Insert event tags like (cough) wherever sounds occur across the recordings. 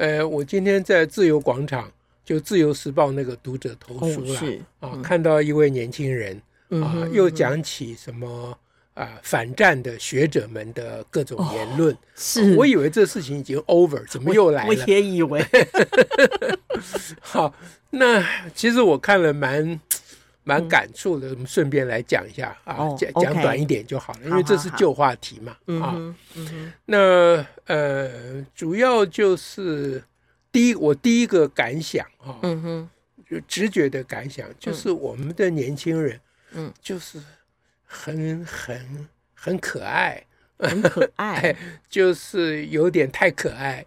呃，我今天在自由广场，就《自由时报》那个读者投书了、啊，嗯、看到一位年轻人、嗯、啊，又讲起什么啊反战的学者们的各种言论。哦、是、啊，我以为这事情已经 over，怎么又来了？我，我也以为。(laughs) 好，那其实我看了蛮蛮感触的，我们顺便来讲一下啊，讲讲短一点就好了，因为这是旧话题嘛。啊，那呃，主要就是第一，我第一个感想啊，嗯哼，就直觉的感想就是我们的年轻人，嗯，就是很很很可爱。(laughs) 很可爱，就是有点太可爱。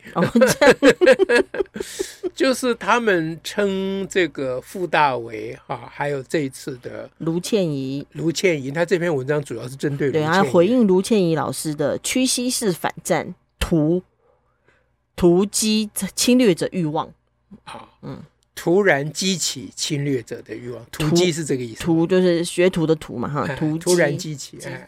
(laughs) 就是他们称这个傅大为哈，还有这一次的卢倩怡，卢倩怡，他这篇文章主要是针对对啊，回应卢倩怡老师的屈膝式反战，图图击侵略者欲望。好，嗯。突然激起侵略者的欲望，突击是这个意思。突就是学徒的徒嘛，哈。突突然激起，哎，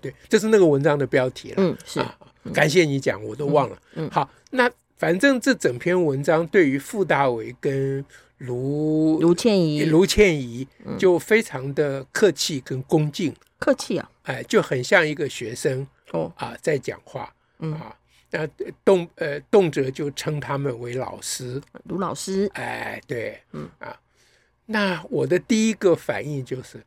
对，这是那个文章的标题了。嗯，是。感谢你讲，我都忘了。嗯，好，那反正这整篇文章对于傅大为跟卢卢倩怡，卢倩怡就非常的客气跟恭敬。客气啊，哎，就很像一个学生哦啊在讲话，嗯啊。那动呃动辄就称他们为老师，卢老师。哎，对，嗯啊，那我的第一个反应就是，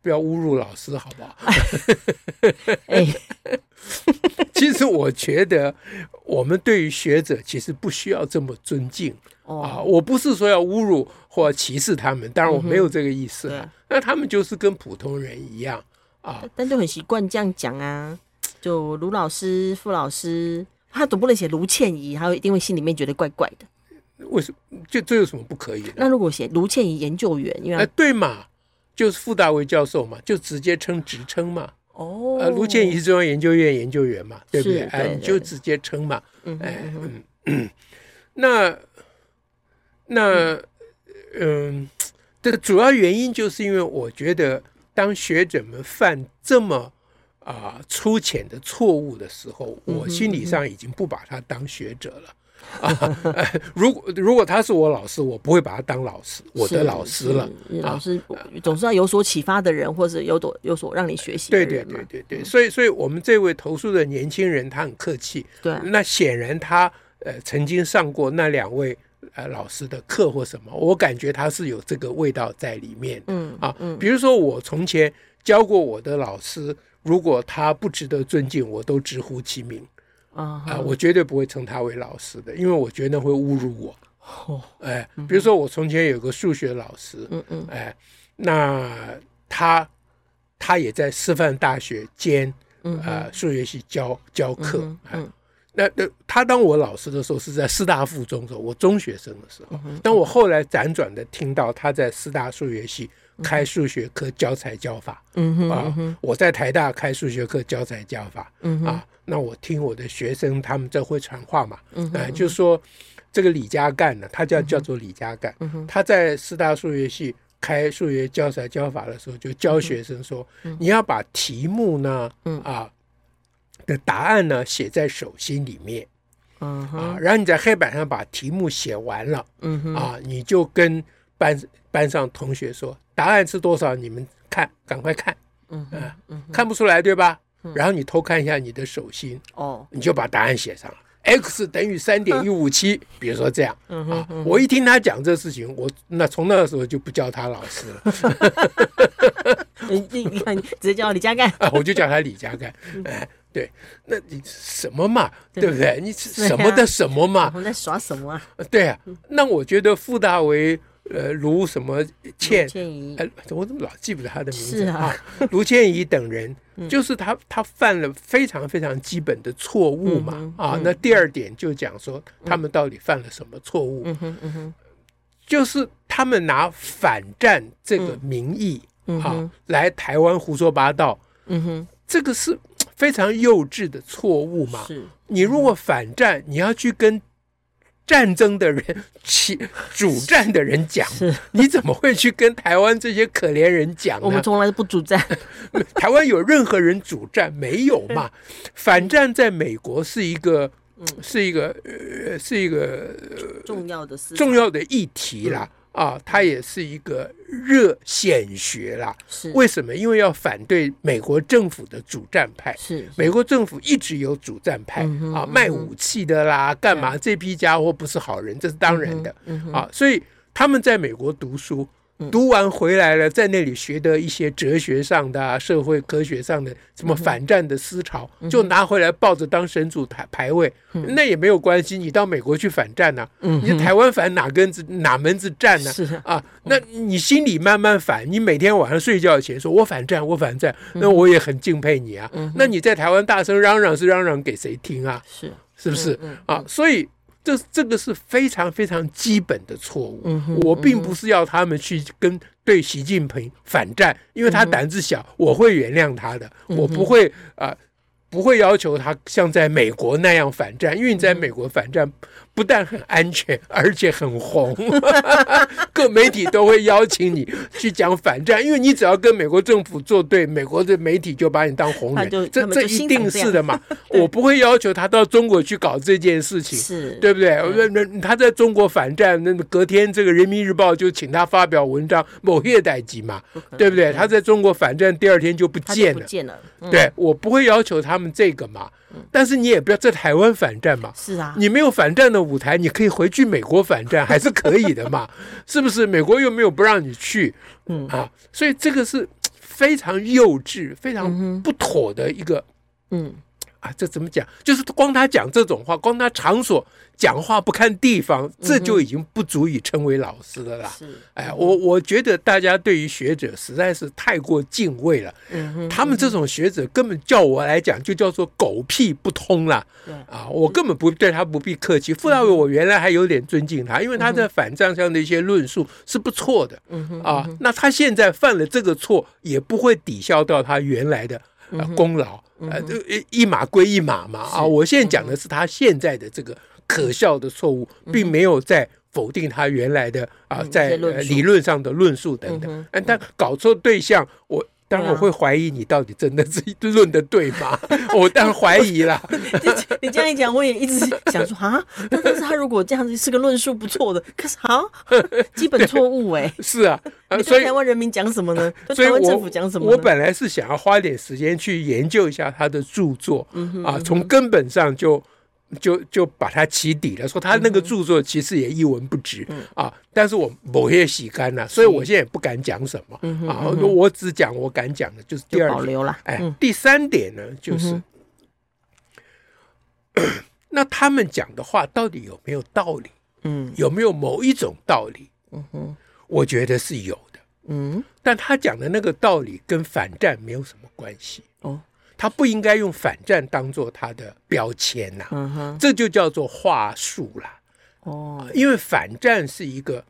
不要侮辱老师，好不好？(laughs) 哎，(laughs) 其实我觉得我们对于学者其实不需要这么尊敬啊。我不是说要侮辱或歧视他们，当然我没有这个意思。那他们就是跟普通人一样啊，但就很习惯这样讲啊。就卢老师、傅老师，他总不能写卢倩怡，他会一定会心里面觉得怪怪的。为什么？就这有什么不可以的？那如果写卢倩怡研究员，因为哎，对嘛，就是傅大为教授嘛，就直接称职称嘛。哦，呃，卢倩怡是中央研究院研究员嘛，对不对？哎，你就直接称嘛。哎，嗯嗯，那那嗯，这个主要原因就是因为我觉得，当学者们犯这么。啊，粗浅的错误的时候，我心理上已经不把他当学者了。(laughs) 啊，如果如果他是我老师，我不会把他当老师，我的老师了。老师总是要有所启发的人，或者有所有所让你学习。对对对对对，所以所以我们这位投诉的年轻人，他很客气。对，那显然他呃曾经上过那两位呃老师的课或什么，我感觉他是有这个味道在里面。嗯啊，比如说我从前教过我的老师。如果他不值得尊敬，我都直呼其名。啊！啊，我绝对不会称他为老师的，因为我觉得会侮辱我。哦，哎，比如说我从前有个数学老师，嗯嗯，哎，那他他也在师范大学兼啊数学系教教课，嗯，那那他当我老师的时候是在师大附中的时候，我中学生的时候，当我后来辗转的听到他在师大数学系。开数学课教材教法，嗯哼，啊，我在台大开数学课教材教法，啊，那我听我的学生他们这会传话嘛，嗯哼，就说这个李家干呢，他叫叫做李家干，嗯哼，他在师大数学系开数学教材教法的时候，就教学生说，你要把题目呢，啊的答案呢写在手心里面，嗯，啊，然后你在黑板上把题目写完了，嗯哼，啊，你就跟班班上同学说。答案是多少？你们看，赶快看，嗯嗯，看不出来对吧？然后你偷看一下你的手心，哦，你就把答案写上了。x 等于三点一五七，比如说这样，啊，我一听他讲这事情，我那从那个时候就不叫他老师了。(laughs) 你你直接叫李家干啊，我就叫他李家干。哎，对，那你什么嘛，对不对？你什么的什么嘛？我们在耍什么啊？对啊，那我觉得傅大为。呃卢什么倩，倩怡，哎，我怎么老记不得他的名字是啊？卢倩怡等人，(laughs) 就是他他犯了非常非常基本的错误嘛啊。那第二点就讲说他们到底犯了什么错误？嗯哼嗯哼，就是他们拿反战这个名义啊来台湾胡说八道。嗯哼，这个是。非常幼稚的错误嘛？是你如果反战，你要去跟战争的人、起主战的人讲，(laughs) 你怎么会去跟台湾这些可怜人讲呢？我们从来都不主战，(laughs) 台湾有任何人主战没有嘛？(laughs) 反战在美国是一个，是一个，呃，是一个重要的事重要的议题啦。啊，他也是一个热显学啦。是为什么？因为要反对美国政府的主战派。是美国政府一直有主战派啊，卖武器的啦，干嘛？这批家伙不是好人，这是当然的。啊，所以他们在美国读书。读完回来了，在那里学的一些哲学上的、啊、社会科学上的什么反战的思潮，就拿回来抱着当神主牌牌位，那也没有关系。你到美国去反战呢？你台湾反哪根子哪门子战呢？啊，那你心里慢慢反，你每天晚上睡觉前说“我反战，我反战”，那我也很敬佩你啊。那你在台湾大声嚷嚷是嚷嚷给谁听啊？是是不是啊？所以。这这个是非常非常基本的错误。嗯，我并不是要他们去跟对习近平反战，因为他胆子小，我会原谅他的，我不会啊。呃不会要求他像在美国那样反战，因为你在美国反战不但很安全，而且很红，(laughs) 各媒体都会邀请你去讲反战，因为你只要跟美国政府作对，美国的媒体就把你当红人，这这一定是的嘛。(laughs) 我不会要求他到中国去搞这件事情，是对不对？他在中国反战，那隔天这个人民日报就请他发表文章，某月代级嘛，对不对？他在中国反战，第二天就不见了，不见了。对，我不会要求他。他们这个嘛，但是你也不要在台湾反战嘛。是啊，你没有反战的舞台，你可以回去美国反战，还是可以的嘛，(laughs) 是不是？美国又没有不让你去，嗯啊，所以这个是非常幼稚、非常不妥的一个，嗯。啊，这怎么讲？就是光他讲这种话，光他场所讲话不看地方，这就已经不足以称为老师了啦。是，哎，我我觉得大家对于学者实在是太过敬畏了。嗯哼，他们这种学者根本叫我来讲，就叫做狗屁不通了。对啊，我根本不对他不必客气。傅大伟，我原来还有点尊敬他，因为他在反战上的一些论述是不错的。嗯哼，啊，那他现在犯了这个错，也不会抵消掉他原来的。呃，功劳，呃，这一一码归一码嘛啊！我现在讲的是他现在的这个可笑的错误，并没有在否定他原来的啊，在理论上的论述等等。嗯，但搞错对象，我。当然我会怀疑你到底真的是 (laughs) 论的对吗？我当然怀疑啦。(laughs) 你这样一讲，我也一直想说啊，但是他如果这样子是个论述不错的，可是好基本错误哎。(laughs) 是啊，所以台湾人民讲什么呢？台湾政府讲什么？我本来是想要花点时间去研究一下他的著作啊，从根本上就。就就把他起底了，说他那个著作其实也一文不值、嗯、啊！但是我某些洗干了，所以我现在也不敢讲什么、嗯、啊！我只讲我敢讲的，就是第二点。保留了。哎，嗯、第三点呢，就是、嗯、(coughs) 那他们讲的话到底有没有道理？嗯，有没有某一种道理？嗯哼，我觉得是有的。嗯，但他讲的那个道理跟反战没有什么关系。哦。他不应该用反战当做他的标签呐、啊，嗯、这就叫做话术了。哦，因为反战是一个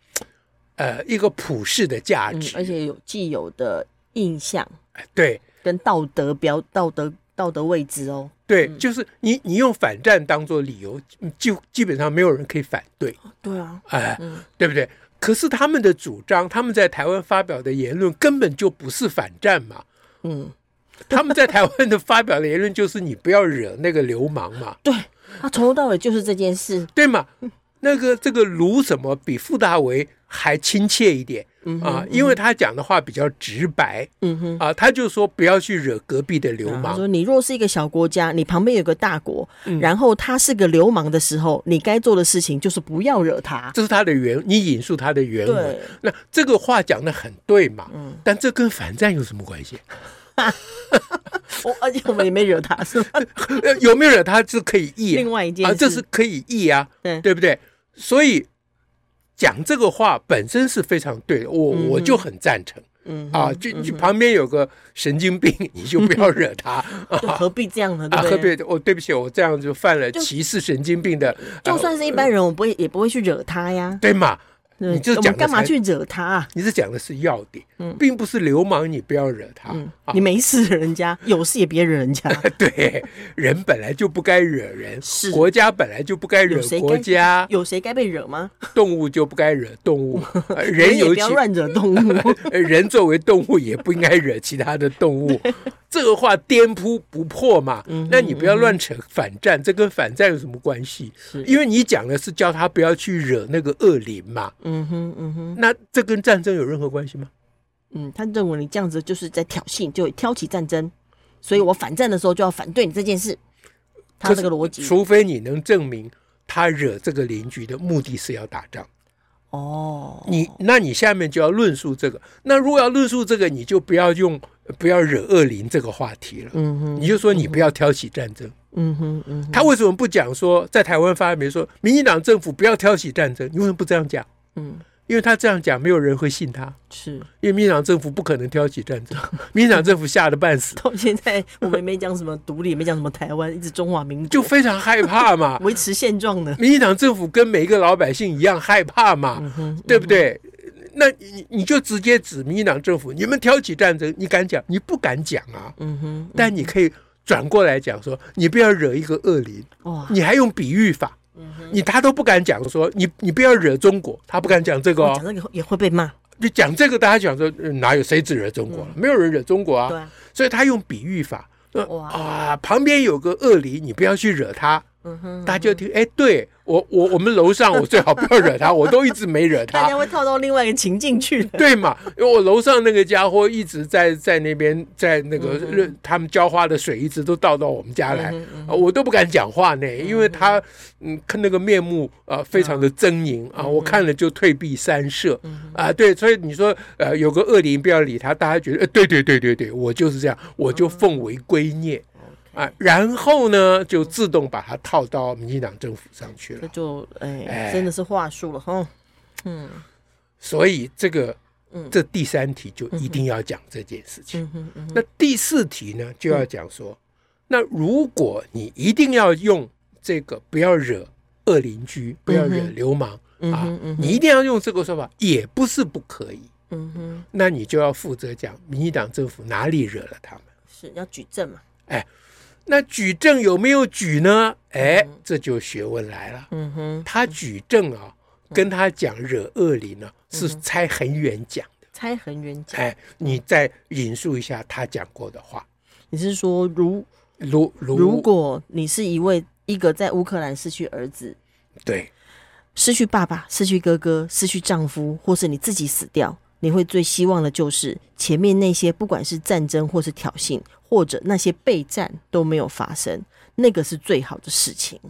呃一个普世的价值、嗯，而且有既有的印象，对，跟道德标道德道德位置哦。对，嗯、就是你你用反战当做理由，就基本上没有人可以反对。对啊，哎，嗯、对不对？可是他们的主张，他们在台湾发表的言论根本就不是反战嘛。嗯。(laughs) 他们在台湾的发表的言论就是你不要惹那个流氓嘛。(laughs) 对，他从头到尾就是这件事，对嘛？那个这个卢什么比傅大为还亲切一点啊，因为他讲的话比较直白。嗯哼啊，他就说不要去惹隔壁的流氓。说你若是一个小国家，你旁边有个大国，然后他是个流氓的时候，你该做的事情就是不要惹他。这是他的原，你引述他的原文。那这个话讲的很对嘛？嗯，但这跟反战有什么关系？(laughs) 我而且我们也没惹他，是吧？(laughs) 有没有惹他是可以议，另外一件事，啊，这是可以议啊，对对不对？所以讲这个话本身是非常对的，我我就很赞成。嗯啊，就就旁边有个神经病，你就不要惹他，何必这样呢？(laughs) 啊，何必？我对不起，我这样就犯了歧视神经病的。就算是一般人，我不会也不会去惹他呀，对嘛？你就讲干嘛去惹他啊？你是讲的是要点，并不是流氓，你不要惹他。你没事惹人家，有事也别惹人家。(laughs) 对，人本来就不该惹人，是国家本来就不该惹国家。有谁该被惹吗？动物就不该惹动物，(laughs) 人有不要乱惹动物。(laughs) 人作为动物也不应该惹其他的动物。这个话颠扑不破嘛？那你不要乱扯反战，这跟反战有什么关系？因为你讲的是叫他不要去惹那个恶灵嘛。嗯哼，嗯哼，那这跟战争有任何关系吗？嗯，他认为你这样子就是在挑衅，就会挑起战争，所以我反战的时候就要反对你这件事。他这个逻辑，除非你能证明他惹这个邻居的目的是要打仗。哦，你那你下面就要论述这个。那如果要论述这个，你就不要用不要惹恶邻这个话题了。嗯哼，你就说你不要挑起战争。嗯哼，嗯哼，他为什么不讲说在台湾发言说民进党政府不要挑起战争？你为什么不这样讲？嗯。因为他这样讲，没有人会信他。是因为民进党政府不可能挑起战争，(laughs) 民进党政府吓得半死。(laughs) 到现在我们没讲什么独立，没讲什么台湾，一直中华民族，就非常害怕嘛，(laughs) 维持现状的。民进党政府跟每一个老百姓一样害怕嘛，嗯哼，对不对？嗯、那你你就直接指民进党政府，你们挑起战争，你敢讲？你不敢讲啊。嗯哼，嗯哼，但你可以转过来讲说，你不要惹一个恶灵。哇，你还用比喻法。你他都不敢讲说你你不要惹中国，他不敢讲这个哦，讲这个也会被骂。就讲这个，大家讲说哪有谁只惹中国？没有人惹中国啊。所以他用比喻法，啊，旁边有个恶邻，你不要去惹他。大家就听，哎，对。我我我们楼上，我最好不要惹他，(laughs) 我都一直没惹他。大家会套到另外一个情境去，对嘛？因为我楼上那个家伙一直在在那边，在那个他们浇花的水一直都倒到我们家来，我都不敢讲话呢，因为他嗯看那个面目啊非常的狰狞啊，我看了就退避三舍。啊。对，所以你说呃有个恶灵不要理他，大家觉得呃对对对对对，我就是这样，我就奉为圭臬。啊，然后呢，就自动把它套到民进党政府上去了。这就哎，哎真的是话术了哈。嗯，所以这个，嗯，这第三题就一定要讲这件事情。嗯嗯嗯、那第四题呢，就要讲说，嗯、那如果你一定要用这个，不要惹恶邻居，不要惹流氓、嗯、啊，你一定要用这个说法，也不是不可以。嗯哼，那你就要负责讲民进党政府哪里惹了他们，是要举证嘛？哎。那举证有没有举呢？哎，这就学问来了。嗯哼，他举证啊，跟他讲惹恶灵呢，是猜很远讲的。猜很远讲。哎，你再引述一下他讲过的话。你是说，如如如，如果你是一位一个在乌克兰失去儿子，对，失去爸爸、失去哥哥、失去丈夫，或是你自己死掉，你会最希望的就是前面那些，不管是战争或是挑衅。或者那些备战都没有发生，那个是最好的事情。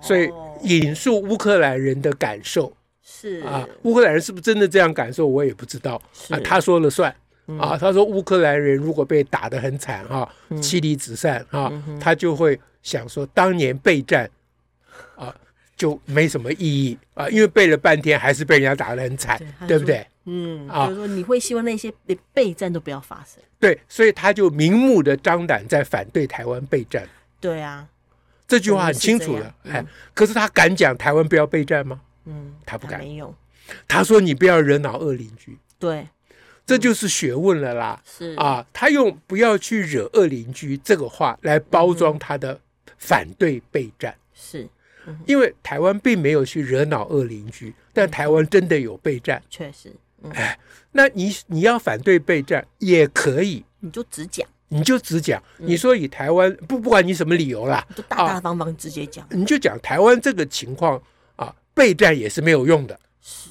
所以引述乌克兰人的感受是啊，乌克兰人是不是真的这样感受，我也不知道啊。他说了算、嗯、啊，他说乌克兰人如果被打得很惨哈，妻离子散啊，他就会想说当年备战啊就没什么意义啊，因为背了半天还是被人家打得很惨，对，对不对？嗯，啊，就是说你会希望那些连备战都不要发生。对，所以他就明目的张胆在反对台湾备战。对啊，这句话很清楚了。哎，可是他敢讲台湾不要备战吗？嗯，他不敢。没有。他说你不要惹恼恶邻居。对，这就是学问了啦。是啊，他用不要去惹恶邻居这个话来包装他的反对备战。是，因为台湾并没有去惹恼恶邻居，但台湾真的有备战。确实。哎，那你你要反对备战也可以，你就只讲，你就只讲。你说以台湾不不管你什么理由啦，就大大方方直接讲，你就讲台湾这个情况啊，备战也是没有用的，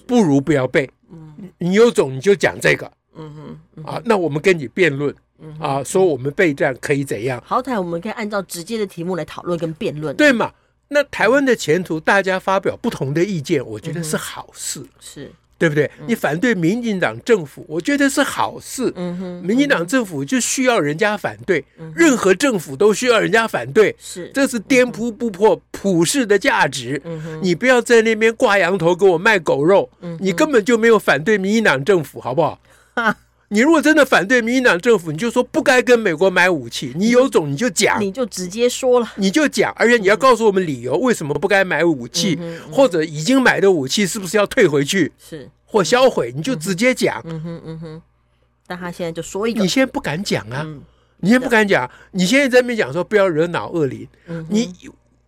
不如不要备。嗯，你有种你就讲这个，嗯哼，啊，那我们跟你辩论，啊，说我们备战可以怎样？好歹我们可以按照直接的题目来讨论跟辩论，对嘛？那台湾的前途，大家发表不同的意见，我觉得是好事，是。对不对？你反对民进党政府，我觉得是好事。嗯哼，民进党政府就需要人家反对，任何政府都需要人家反对。是，这是颠扑不破普世的价值。你不要在那边挂羊头给我卖狗肉。嗯，你根本就没有反对民进党政府，好不好？(laughs) 你如果真的反对民进党政府，你就说不该跟美国买武器。你有种你就讲，你就直接说了，你就讲，而且你要告诉我们理由，为什么不该买武器，或者已经买的武器是不是要退回去，是。或销毁，你就直接讲。嗯哼嗯哼。但他现在就说一个，你现在不敢讲啊，你现在不敢讲，你现在在那边讲说不要惹恼恶邻，你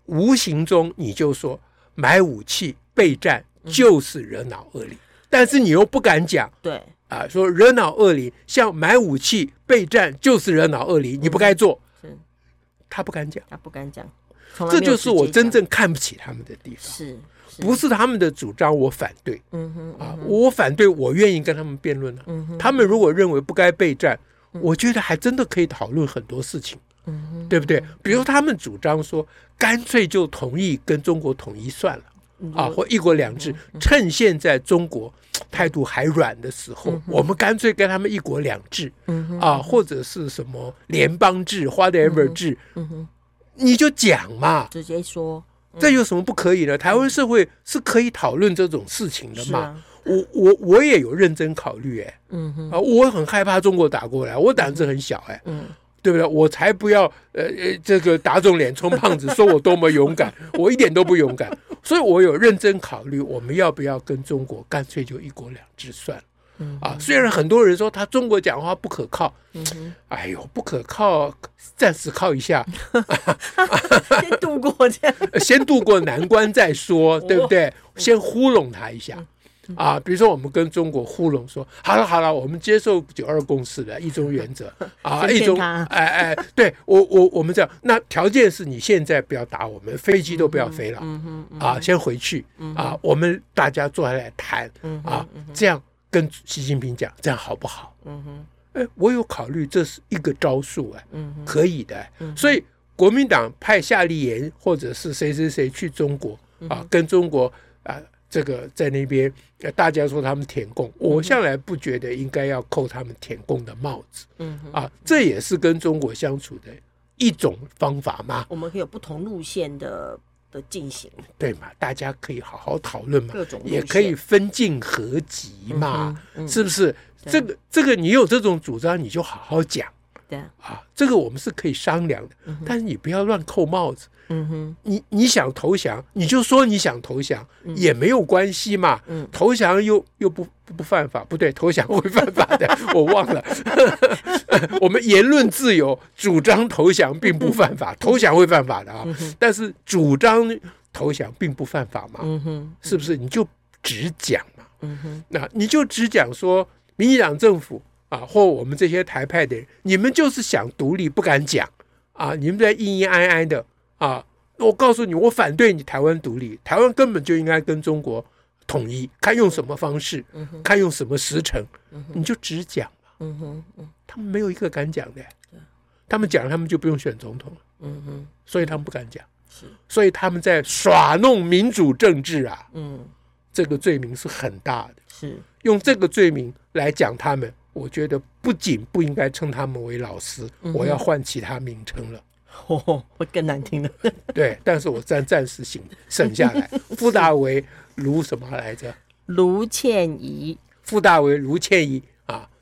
无形中你就说买武器备战就是惹恼恶邻，但是你又不敢讲，对。啊，说惹恼恶灵，像买武器备战就是惹恼恶邻，你不该做。是，他不敢讲，他不敢讲，这就是我真正看不起他们的地方。是，不是他们的主张我反对。嗯哼，啊，我反对，我愿意跟他们辩论了。嗯哼，他们如果认为不该备战，我觉得还真的可以讨论很多事情。嗯哼，对不对？比如他们主张说，干脆就同意跟中国统一算了。啊，或一国两制，趁现在中国态度还软的时候，我们干脆跟他们一国两制，啊，或者是什么联邦制、whatever 制，你就讲嘛，直接说，这有什么不可以的？台湾社会是可以讨论这种事情的嘛？我我我也有认真考虑，哎，啊，我很害怕中国打过来，我胆子很小，哎，对不对？我才不要，呃呃，这个打肿脸充胖子，说我多么勇敢，(laughs) 我一点都不勇敢。所以我有认真考虑，我们要不要跟中国干脆就一国两制算了？嗯、啊，虽然很多人说他中国讲话不可靠，嗯、哎呦，不可靠，暂时靠一下，(laughs) 先度过这样，(laughs) 先度过难关再说，对不对？先糊弄他一下。嗯啊，比如说我们跟中国糊弄说，好了好了，我们接受九二共识的 (laughs) 一中原则。啊，一中，哎哎，对我我我们这样，那条件是你现在不要打我们，飞机都不要飞了，啊，先回去啊，我们大家坐下来谈啊，这样跟习近平讲，这样好不好？嗯哼，哎，我有考虑，这是一个招数哎，可以的，所以国民党派夏立言或者是谁谁谁去中国啊，跟中国啊。这个在那边，大家说他们舔共，我向来不觉得应该要扣他们舔共的帽子。嗯，啊，这也是跟中国相处的一种方法嘛。我们可以有不同路线的的进行，对嘛？大家可以好好讨论嘛，各种也可以分进合集嘛，嗯嗯、是不是？这个这个，你有这种主张，你就好好讲。对啊，这个我们是可以商量的，嗯、但是你不要乱扣帽子。嗯哼，你你想投降，你就说你想投降，嗯、也没有关系嘛。嗯，投降又又不不，不犯法，不对，投降会犯法的，(laughs) 我忘了。(laughs) 我们言论自由，主张投降并不犯法，投降会犯法的啊。嗯、但是主张投降并不犯法嘛。嗯哼，是不是？你就只讲嘛。嗯哼，那你就只讲说，民进党政府啊，或我们这些台派的人，你们就是想独立，不敢讲啊，你们在阴阴哀哀的。啊！我告诉你，我反对你台湾独立，台湾根本就应该跟中国统一，看用什么方式，嗯、看用什么时辰，嗯、你就只讲嘛。嗯哼嗯、他们没有一个敢讲的，他们讲，他们就不用选总统了。嗯哼，所以他们不敢讲。是，所以他们在耍弄民主政治啊。嗯，这个罪名是很大的。是，用这个罪名来讲他们，我觉得不仅不应该称他们为老师，嗯、我要换其他名称了。哦，(laughs) 会更难听的。对，但是我暂暂时省省下来。(laughs) 傅大为、卢什么来着？卢倩怡。傅大为、卢倩仪啊，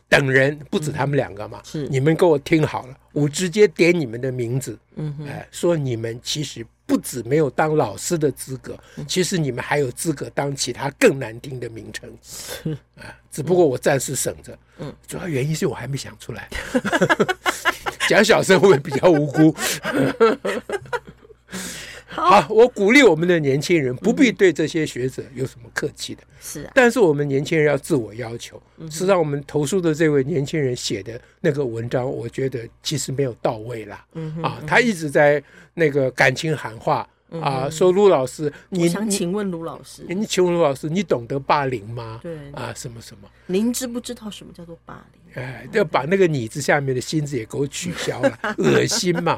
等人不止他们两个嘛。是，你们给我听好了，我直接点你们的名字。嗯哼，哎，说你们其实不止没有当老师的资格，其实你们还有资格当其他更难听的名称。是啊，只不过我暂时省着。嗯，主要原因是我还没想出来。(laughs) 讲小声会比较无辜。(laughs) 好，我鼓励我们的年轻人不必对这些学者有什么客气的。是啊，但是我们年轻人要自我要求。实际上，我们投诉的这位年轻人写的那个文章，我觉得其实没有到位啦。嗯啊，他一直在那个感情喊话啊，说卢老师，你想请问卢老师，你请问卢老师，你懂得霸凌吗？对啊，什么什么？您知不知道什么叫做霸凌？哎，要把那个“你”字下面的“心”字也给我取消了，(laughs) 恶心嘛！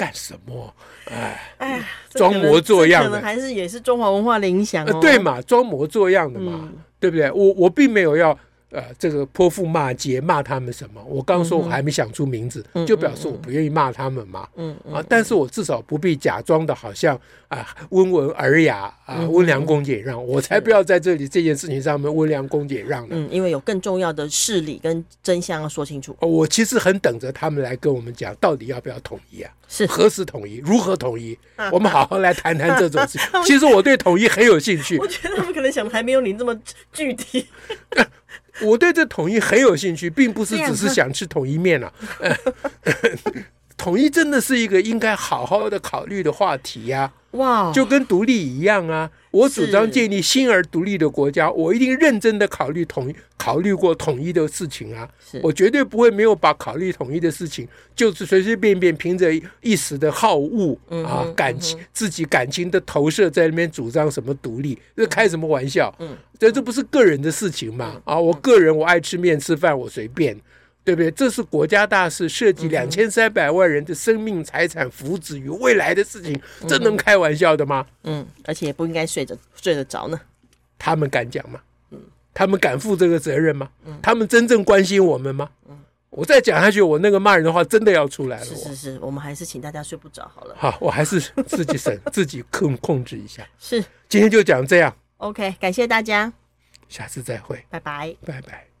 干什么？哎哎，装模作样的，可能还是也是中华文化的影响哦。对嘛，装模作样的嘛，对不对？我我并没有要。呃，这个泼妇骂街骂他们什么？我刚说我还没想出名字，嗯、就表示我不愿意骂他们嘛。嗯嗯、啊，但是我至少不必假装的好像啊温文尔雅啊温良恭俭让，我才不要在这里这件事情上面温良恭俭让呢。嗯，因为有更重要的事理跟真相要说清楚。我其实很等着他们来跟我们讲，到底要不要统一啊？是何时统一？如何统一？我们好好来谈谈这种事情。(laughs) 其实我对统一很有兴趣。我觉得他们可能想的还没有你这么具体。(laughs) (laughs) 我对这统一很有兴趣，并不是只是想吃统一面啊。(laughs) 统一真的是一个应该好好的考虑的话题呀！哇，就跟独立一样啊！我主张建立新而独立的国家，我一定认真的考虑统一，考虑过统一的事情啊！我绝对不会没有把考虑统一的事情，就是随随便便凭着一时的好恶啊感情，自己感情的投射在那边主张什么独立，这开什么玩笑？嗯，这这不是个人的事情嘛？啊，我个人我爱吃面吃饭，我随便。对不对？这是国家大事，涉及两千三百万人的生命、财产、福祉与未来的事情，这能开玩笑的吗？嗯，而且也不应该睡着睡得着呢。他们敢讲吗？嗯，他们敢负这个责任吗？嗯，他们真正关心我们吗？嗯，我再讲下去，我那个骂人的话真的要出来了。是是是，我们还是请大家睡不着好了。好，我还是 (laughs) 自己省，自己控控制一下。是，今天就讲这样。OK，感谢大家，下次再会，拜拜，拜拜。